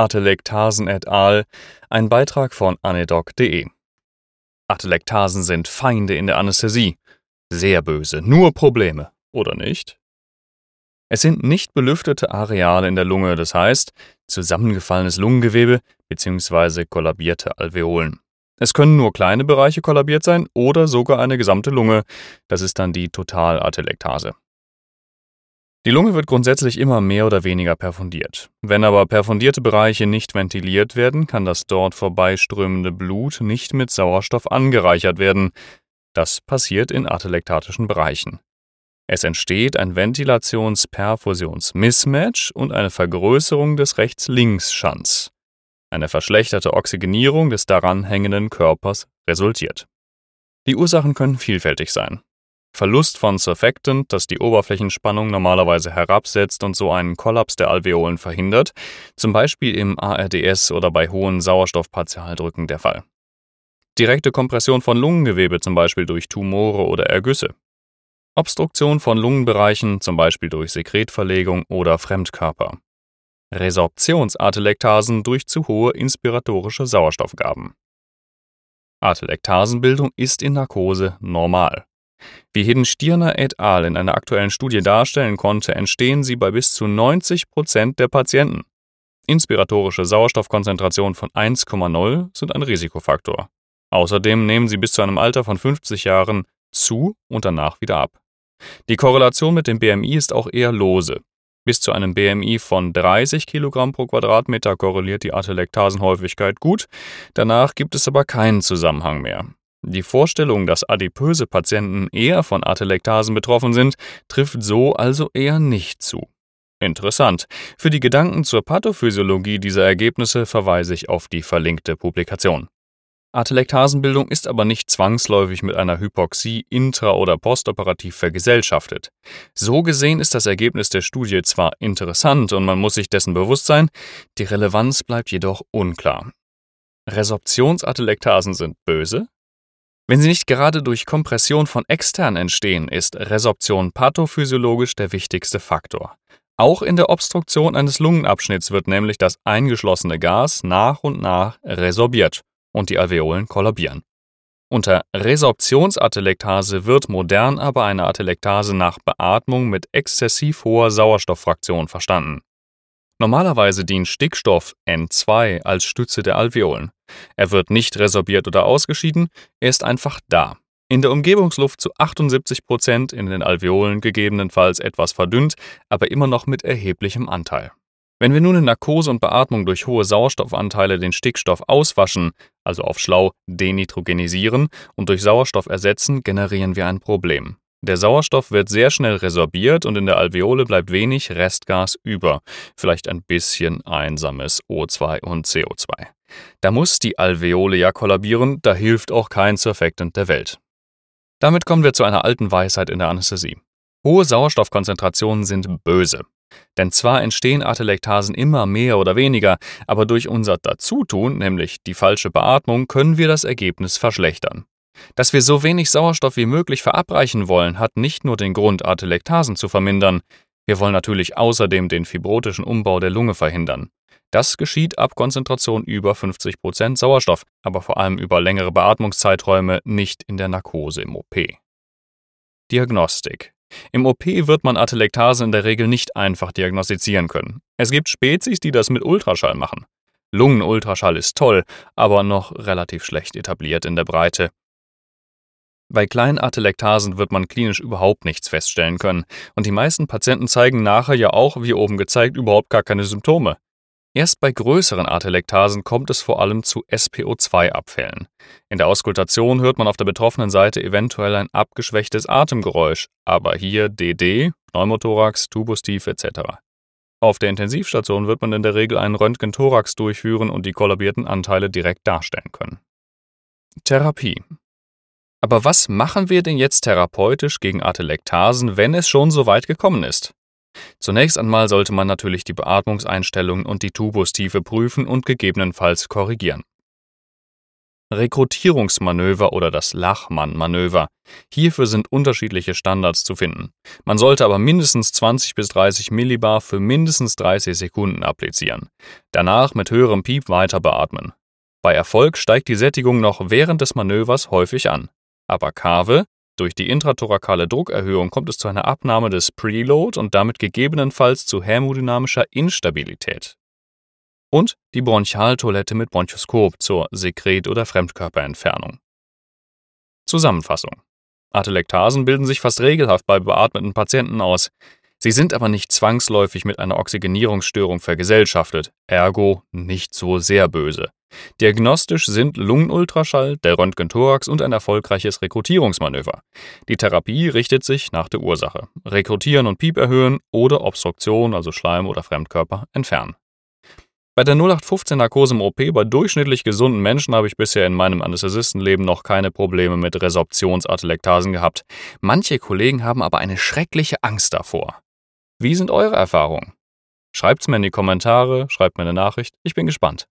Atelektasen et al., ein Beitrag von anedoc.de. Atelektasen sind Feinde in der Anästhesie. Sehr böse, nur Probleme, oder nicht? Es sind nicht belüftete Areale in der Lunge, das heißt zusammengefallenes Lungengewebe bzw. kollabierte Alveolen. Es können nur kleine Bereiche kollabiert sein oder sogar eine gesamte Lunge, das ist dann die Totalatelektase. Die Lunge wird grundsätzlich immer mehr oder weniger perfundiert. Wenn aber perfundierte Bereiche nicht ventiliert werden, kann das dort vorbeiströmende Blut nicht mit Sauerstoff angereichert werden. Das passiert in atelektatischen Bereichen. Es entsteht ein Ventilations-Perfusions-Mismatch und eine Vergrößerung des Rechts-Links-Schanz. Eine verschlechterte Oxygenierung des daran hängenden Körpers resultiert. Die Ursachen können vielfältig sein. Verlust von Surfactant, das die Oberflächenspannung normalerweise herabsetzt und so einen Kollaps der Alveolen verhindert, zum Beispiel im ARDS oder bei hohen Sauerstoffpartialdrücken der Fall. Direkte Kompression von Lungengewebe, zum Beispiel durch Tumore oder Ergüsse. Obstruktion von Lungenbereichen, zum Beispiel durch Sekretverlegung oder Fremdkörper. Resorptionsatelektasen durch zu hohe inspiratorische Sauerstoffgaben. Atelektasenbildung ist in Narkose normal. Wie Hidden-Stirner et al. in einer aktuellen Studie darstellen konnte, entstehen sie bei bis zu 90 Prozent der Patienten. Inspiratorische Sauerstoffkonzentrationen von 1,0 sind ein Risikofaktor. Außerdem nehmen sie bis zu einem Alter von 50 Jahren zu und danach wieder ab. Die Korrelation mit dem BMI ist auch eher lose. Bis zu einem BMI von 30 kg pro Quadratmeter korreliert die Atelektasenhäufigkeit gut, danach gibt es aber keinen Zusammenhang mehr. Die Vorstellung, dass adipöse Patienten eher von Atelektasen betroffen sind, trifft so also eher nicht zu. Interessant. Für die Gedanken zur Pathophysiologie dieser Ergebnisse verweise ich auf die verlinkte Publikation. Atelektasenbildung ist aber nicht zwangsläufig mit einer Hypoxie intra- oder postoperativ vergesellschaftet. So gesehen ist das Ergebnis der Studie zwar interessant und man muss sich dessen bewusst sein, die Relevanz bleibt jedoch unklar. Resorptionsatelektasen sind böse, wenn sie nicht gerade durch Kompression von extern entstehen, ist Resorption pathophysiologisch der wichtigste Faktor. Auch in der Obstruktion eines Lungenabschnitts wird nämlich das eingeschlossene Gas nach und nach resorbiert und die Alveolen kollabieren. Unter Resorptionsatelektase wird modern aber eine Atelektase nach Beatmung mit exzessiv hoher Sauerstofffraktion verstanden. Normalerweise dient Stickstoff N2 als Stütze der Alveolen. Er wird nicht resorbiert oder ausgeschieden, er ist einfach da. In der Umgebungsluft zu 78 Prozent, in den Alveolen gegebenenfalls etwas verdünnt, aber immer noch mit erheblichem Anteil. Wenn wir nun in Narkose und Beatmung durch hohe Sauerstoffanteile den Stickstoff auswaschen, also auf schlau denitrogenisieren und durch Sauerstoff ersetzen, generieren wir ein Problem. Der Sauerstoff wird sehr schnell resorbiert und in der Alveole bleibt wenig Restgas über, vielleicht ein bisschen einsames O2 und CO2. Da muss die Alveole ja kollabieren, da hilft auch kein Surfactant der Welt. Damit kommen wir zu einer alten Weisheit in der Anästhesie. Hohe Sauerstoffkonzentrationen sind böse. Denn zwar entstehen Atelektasen immer mehr oder weniger, aber durch unser Dazutun, nämlich die falsche Beatmung, können wir das Ergebnis verschlechtern. Dass wir so wenig Sauerstoff wie möglich verabreichen wollen, hat nicht nur den Grund, Atelektasen zu vermindern. Wir wollen natürlich außerdem den fibrotischen Umbau der Lunge verhindern. Das geschieht ab Konzentration über 50% Sauerstoff, aber vor allem über längere Beatmungszeiträume, nicht in der Narkose im OP. Diagnostik. Im OP wird man Atelektasen in der Regel nicht einfach diagnostizieren können. Es gibt Spezies, die das mit Ultraschall machen. Lungenultraschall ist toll, aber noch relativ schlecht etabliert in der Breite. Bei kleinen Atelektasen wird man klinisch überhaupt nichts feststellen können und die meisten Patienten zeigen nachher ja auch, wie oben gezeigt, überhaupt gar keine Symptome. Erst bei größeren Atelektasen kommt es vor allem zu SPO2-Abfällen. In der Auskultation hört man auf der betroffenen Seite eventuell ein abgeschwächtes Atemgeräusch, aber hier DD, Pneumothorax, Tubustief etc. Auf der Intensivstation wird man in der Regel einen Röntgenthorax durchführen und die kollabierten Anteile direkt darstellen können. Therapie aber was machen wir denn jetzt therapeutisch gegen Atelektasen, wenn es schon so weit gekommen ist? Zunächst einmal sollte man natürlich die Beatmungseinstellungen und die Tubustiefe prüfen und gegebenenfalls korrigieren. Rekrutierungsmanöver oder das Lachmann-Manöver. Hierfür sind unterschiedliche Standards zu finden. Man sollte aber mindestens 20 bis 30 Millibar für mindestens 30 Sekunden applizieren. Danach mit höherem Piep weiter beatmen. Bei Erfolg steigt die Sättigung noch während des Manövers häufig an. Aber Kave, durch die intrathorakale Druckerhöhung kommt es zu einer Abnahme des Preload und damit gegebenenfalls zu hämodynamischer Instabilität und die Bronchialtoilette mit Bronchoskop zur Sekret- oder Fremdkörperentfernung. Zusammenfassung. Atelektasen bilden sich fast regelhaft bei beatmeten Patienten aus. Sie sind aber nicht zwangsläufig mit einer Oxygenierungsstörung vergesellschaftet, ergo nicht so sehr böse. Diagnostisch sind Lungenultraschall, der Röntgenthorax und ein erfolgreiches Rekrutierungsmanöver. Die Therapie richtet sich nach der Ursache. Rekrutieren und Piep erhöhen oder Obstruktion, also Schleim oder Fremdkörper, entfernen. Bei der 0815-Narkose im OP bei durchschnittlich gesunden Menschen habe ich bisher in meinem Anästhesistenleben noch keine Probleme mit Resorptionsatelektasen gehabt. Manche Kollegen haben aber eine schreckliche Angst davor. Wie sind eure Erfahrungen? Schreibt's mir in die Kommentare, schreibt mir eine Nachricht, ich bin gespannt.